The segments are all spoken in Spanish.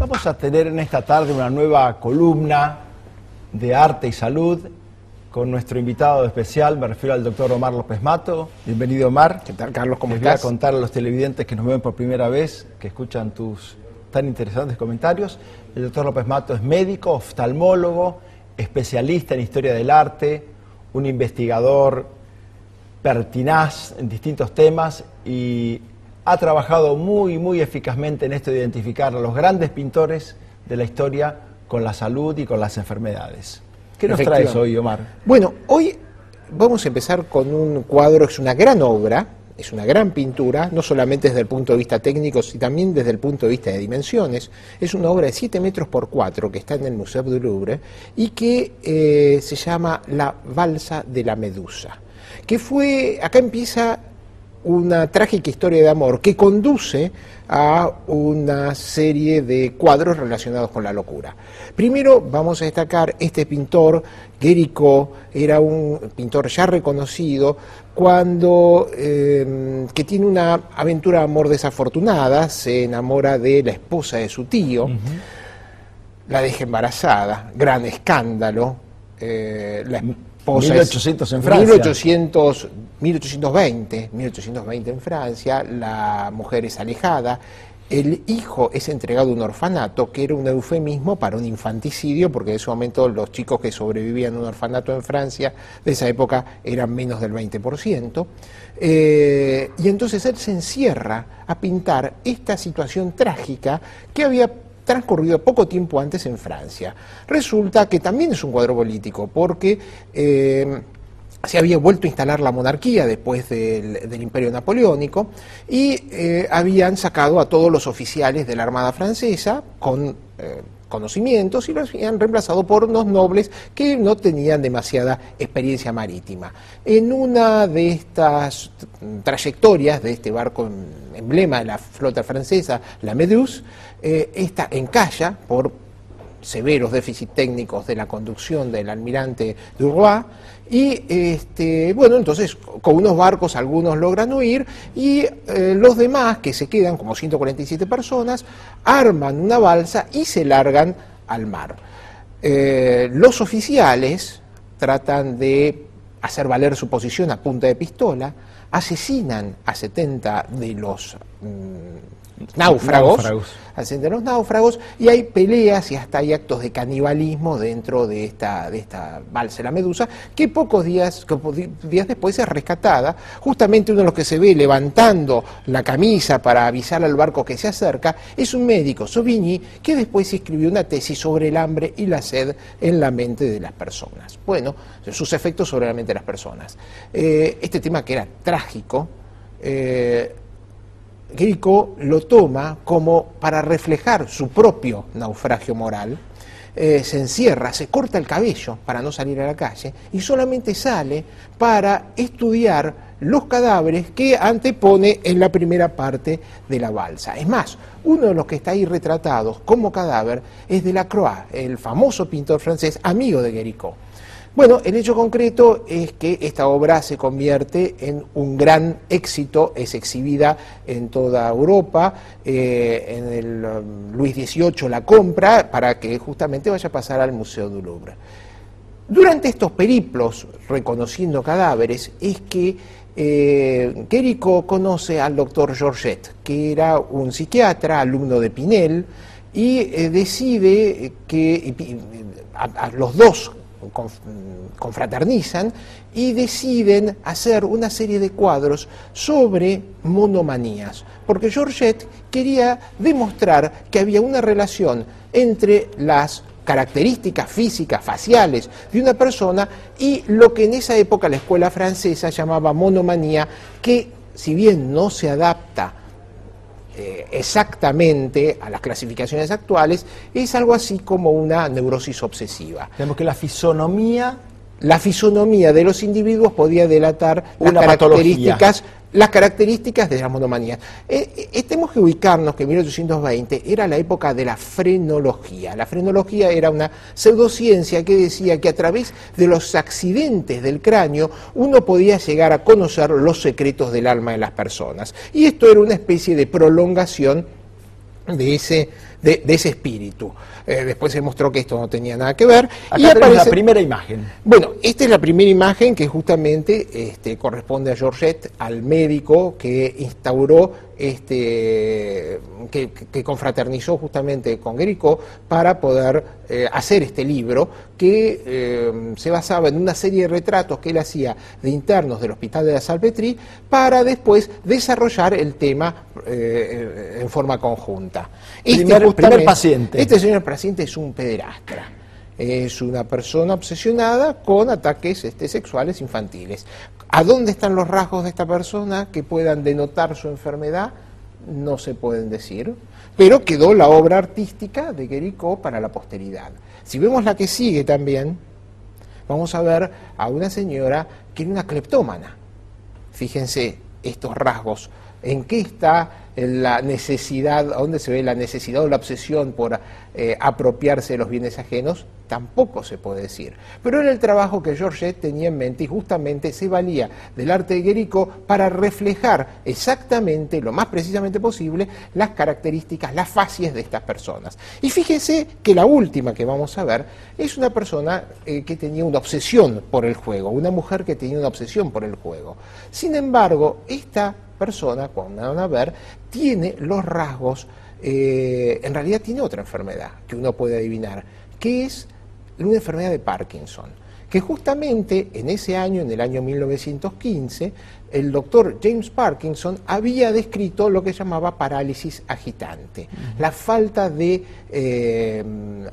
Vamos a tener en esta tarde una nueva columna de arte y salud con nuestro invitado especial, me refiero al doctor Omar López Mato. Bienvenido Omar. ¿Qué tal Carlos? ¿Cómo Les estás? voy a contar a los televidentes que nos ven por primera vez, que escuchan tus tan interesantes comentarios. El doctor López Mato es médico, oftalmólogo, especialista en historia del arte, un investigador pertinaz en distintos temas y ha trabajado muy, muy eficazmente en esto de identificar a los grandes pintores de la historia con la salud y con las enfermedades. ¿Qué nos traes hoy, Omar? Bueno, hoy vamos a empezar con un cuadro es una gran obra, es una gran pintura, no solamente desde el punto de vista técnico, sino también desde el punto de vista de dimensiones. Es una obra de 7 metros por 4 que está en el Museo du Louvre y que eh, se llama La Balsa de la Medusa. Que fue, acá empieza una trágica historia de amor que conduce a una serie de cuadros relacionados con la locura. Primero vamos a destacar este pintor, Guérico, era un pintor ya reconocido, cuando eh, que tiene una aventura de amor desafortunada, se enamora de la esposa de su tío, la deja embarazada, gran escándalo, eh, la esposa es- 1800 en Francia. 1800, 1820, 1820 en Francia, la mujer es alejada, el hijo es entregado a un orfanato, que era un eufemismo para un infanticidio, porque en ese momento los chicos que sobrevivían a un orfanato en Francia de esa época eran menos del 20%. Eh, y entonces él se encierra a pintar esta situación trágica que había transcurrido poco tiempo antes en Francia. Resulta que también es un cuadro político, porque eh, se había vuelto a instalar la monarquía después del, imperio napoleónico y eh, habían sacado a todos los oficiales de la Armada francesa con eh, conocimientos y los habían reemplazado por unos nobles que no tenían demasiada experiencia marítima. En una de estas trayectorias de este barco em- emblema de la flota francesa, la Méduse, eh, esta encalla por severos déficits técnicos de la conducción del almirante Duroy y este, bueno, entonces con unos barcos algunos logran huir y eh, los demás que se quedan, como 147 personas, arman una balsa y se largan al mar. Eh, los oficiales tratan de hacer valer su posición a punta de pistola, asesinan a 70 de los mm, náufragos, Náufragos. hacen de los náufragos y hay peleas y hasta hay actos de canibalismo dentro de esta, de esta balsa la medusa que pocos días, que días después es rescatada. Justamente uno de los que se ve levantando la camisa para avisar al barco que se acerca es un médico, Sauvigny, que después escribió una tesis sobre el hambre y la sed en la mente de las personas. Bueno, sus efectos sobre la mente de las personas. Eh, este tema que era trágico, eh, Guérico lo toma como para reflejar su propio naufragio moral, eh, se encierra, se corta el cabello para no salir a la calle y solamente sale para estudiar los cadáveres que antepone en la primera parte de la balsa. Es más, uno de los que está ahí retratados como cadáver es Delacroix, el famoso pintor francés, amigo de Guérico. Bueno, el hecho concreto es que esta obra se convierte en un gran éxito, es exhibida en toda Europa, eh, en el um, Luis XVIII la compra para que justamente vaya a pasar al Museo du Louvre. Durante estos periplos reconociendo cadáveres es que eh, Guérico conoce al doctor Georgette, que era un psiquiatra, alumno de Pinel, y eh, decide que a- los dos confraternizan y deciden hacer una serie de cuadros sobre monomanías, porque Georgette quería demostrar que había una relación entre las características físicas, faciales de una persona y lo que en esa época la escuela francesa llamaba monomanía, que si bien no se adapta eh, exactamente a las clasificaciones actuales, es algo así como una neurosis obsesiva. Tenemos que la fisonomía La fisonomía de los individuos podía delatar las características, las características de las monomanías. Eh, eh, tenemos que ubicarnos que en 1820 era la época de la frenología. La frenología era una pseudociencia que decía que a través de los accidentes del cráneo uno podía llegar a conocer los secretos del alma de las personas. Y esto era una especie de prolongación de ese, de, ese espíritu. Eh, después se mostró que esto no tenía nada que ver. Acá y aparece... la primera imagen. Bueno, esta es la primera imagen que justamente este, corresponde a Georgette, al médico que instauró este, que, confraternizó justamente con Guericó para poder eh, hacer este libro que eh, se basaba en una serie de retratos que él hacía de internos del Hospital de la Salpetri para después desarrollar el tema en forma conjunta. Este, primer, paciente. Este señor paciente es un pederastra. Es una persona obsesionada con ataques este, sexuales infantiles. ¿A dónde están los rasgos de esta persona que puedan denotar su enfermedad? No se pueden decir, pero quedó la obra artística de Guericó para la posteridad. Si vemos la que sigue también, vamos a ver a una señora que era una cleptómana. Fíjense estos rasgos. ¿En qué está la necesidad, dónde se ve la necesidad o la obsesión por eh, apropiarse de los bienes ajenos, tampoco se puede decir. Pero era el trabajo que Georgette tenía en mente y justamente se valía del arte de Guérico para reflejar exactamente, lo más precisamente posible, las características, las facies de estas personas. Y fíjese que la última que vamos a ver es una persona eh, que tenía una obsesión por el juego, una mujer que tenía una obsesión por el juego. Sin embargo, esta persona, cuando van a ver, tiene los rasgos, eh, en realidad tiene otra enfermedad que uno puede adivinar, que es una enfermedad de Parkinson que justamente en ese año, en el año 1915, el doctor James Parkinson había descrito lo que llamaba parálisis agitante, la falta de eh,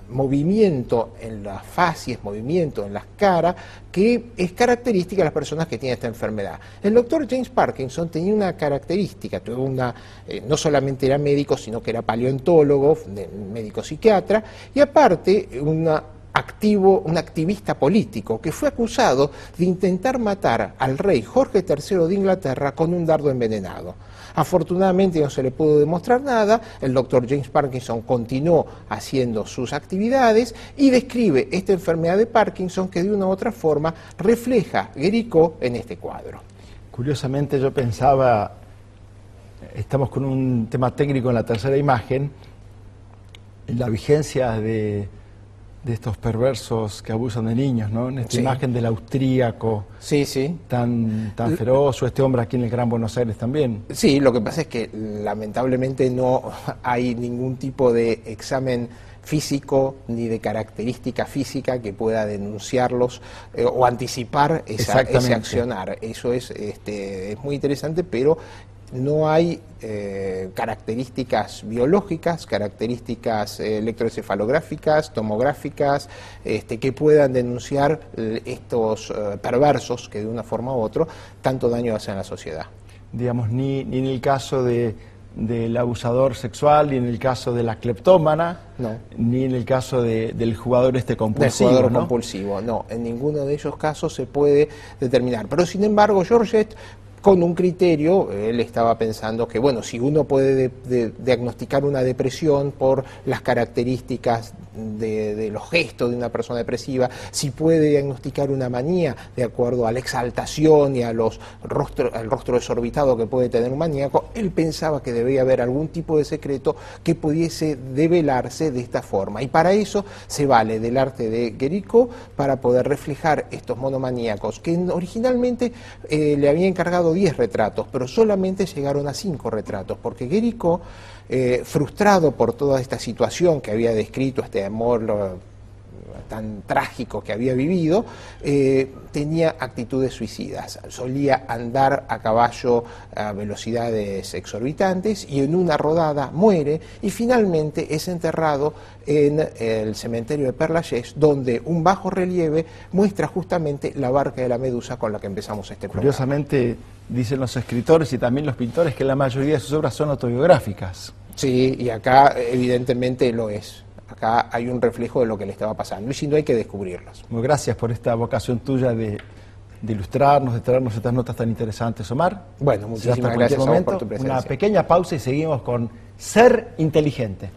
movimiento en las facies, movimiento en las caras, que es característica de las personas que tienen esta enfermedad. El doctor James Parkinson tenía una característica, una, eh, no solamente era médico, sino que era paleontólogo, médico psiquiatra, y aparte una activo, un activista político que fue acusado de intentar matar al rey Jorge III de Inglaterra con un dardo envenenado. Afortunadamente no se le pudo demostrar nada, el doctor James Parkinson continuó haciendo sus actividades y describe esta enfermedad de Parkinson que de una u otra forma refleja Guericó en este cuadro. Curiosamente yo pensaba, estamos con un tema técnico en la tercera imagen, la vigencia de de estos perversos que abusan de niños, ¿no? En esta imagen del austríaco sí, sí. tan, tan feroz, o este hombre aquí en el Gran Buenos Aires también. Sí, lo que pasa es que lamentablemente no hay ningún tipo de examen físico ni de característica física que pueda denunciarlos eh, o anticipar esa, ese accionar. Eso es, este, es muy interesante, pero no hay eh, características biológicas, características eh, electroencefalográficas, tomográficas, este, que puedan denunciar eh, estos perversos que de una forma u otra tanto daño hacen a la sociedad. Digamos, ni, ni en el caso de, del abusador sexual, ni en el caso de la cleptómana, ni en el caso del jugador este compulsivo. jugador compulsivo, no, en ninguno de esos casos se puede determinar. Pero sin embargo, Georgette con un criterio, él estaba pensando que, bueno, si uno puede diagnosticar una depresión por las características de, los gestos de una persona depresiva, si puede diagnosticar una manía de acuerdo a la exaltación y a los rostro, al rostro desorbitado que puede tener un maníaco, él pensaba que debía haber algún tipo de secreto que pudiese develarse de esta forma. Y para eso se vale del arte de Guerico para poder reflejar estos monomaníacos que originalmente eh, le había encargado 10 retratos, pero solamente llegaron a 5 retratos, porque Guérico, eh, frustrado por toda esta situación que había descrito, este amor tan trágico que había vivido, eh, tenía actitudes suicidas. Solía andar a caballo a velocidades exorbitantes y en una rodada muere y finalmente es enterrado en el cementerio de Perlagés, donde un bajo relieve muestra justamente la barca de la medusa con la que empezamos este programa. Curiosamente, dicen los escritores y también los pintores que la mayoría de sus obras son autobiográficas. Sí, y acá evidentemente lo es. Acá hay un reflejo de lo que le estaba pasando y si no hay que descubrirlos. Muy gracias por esta vocación tuya de, ilustrarnos, de traernos estas notas tan interesantes, Omar. Bueno, muchísimas gracias por tu presencia. Una pequeña pausa y seguimos con Ser Inteligente.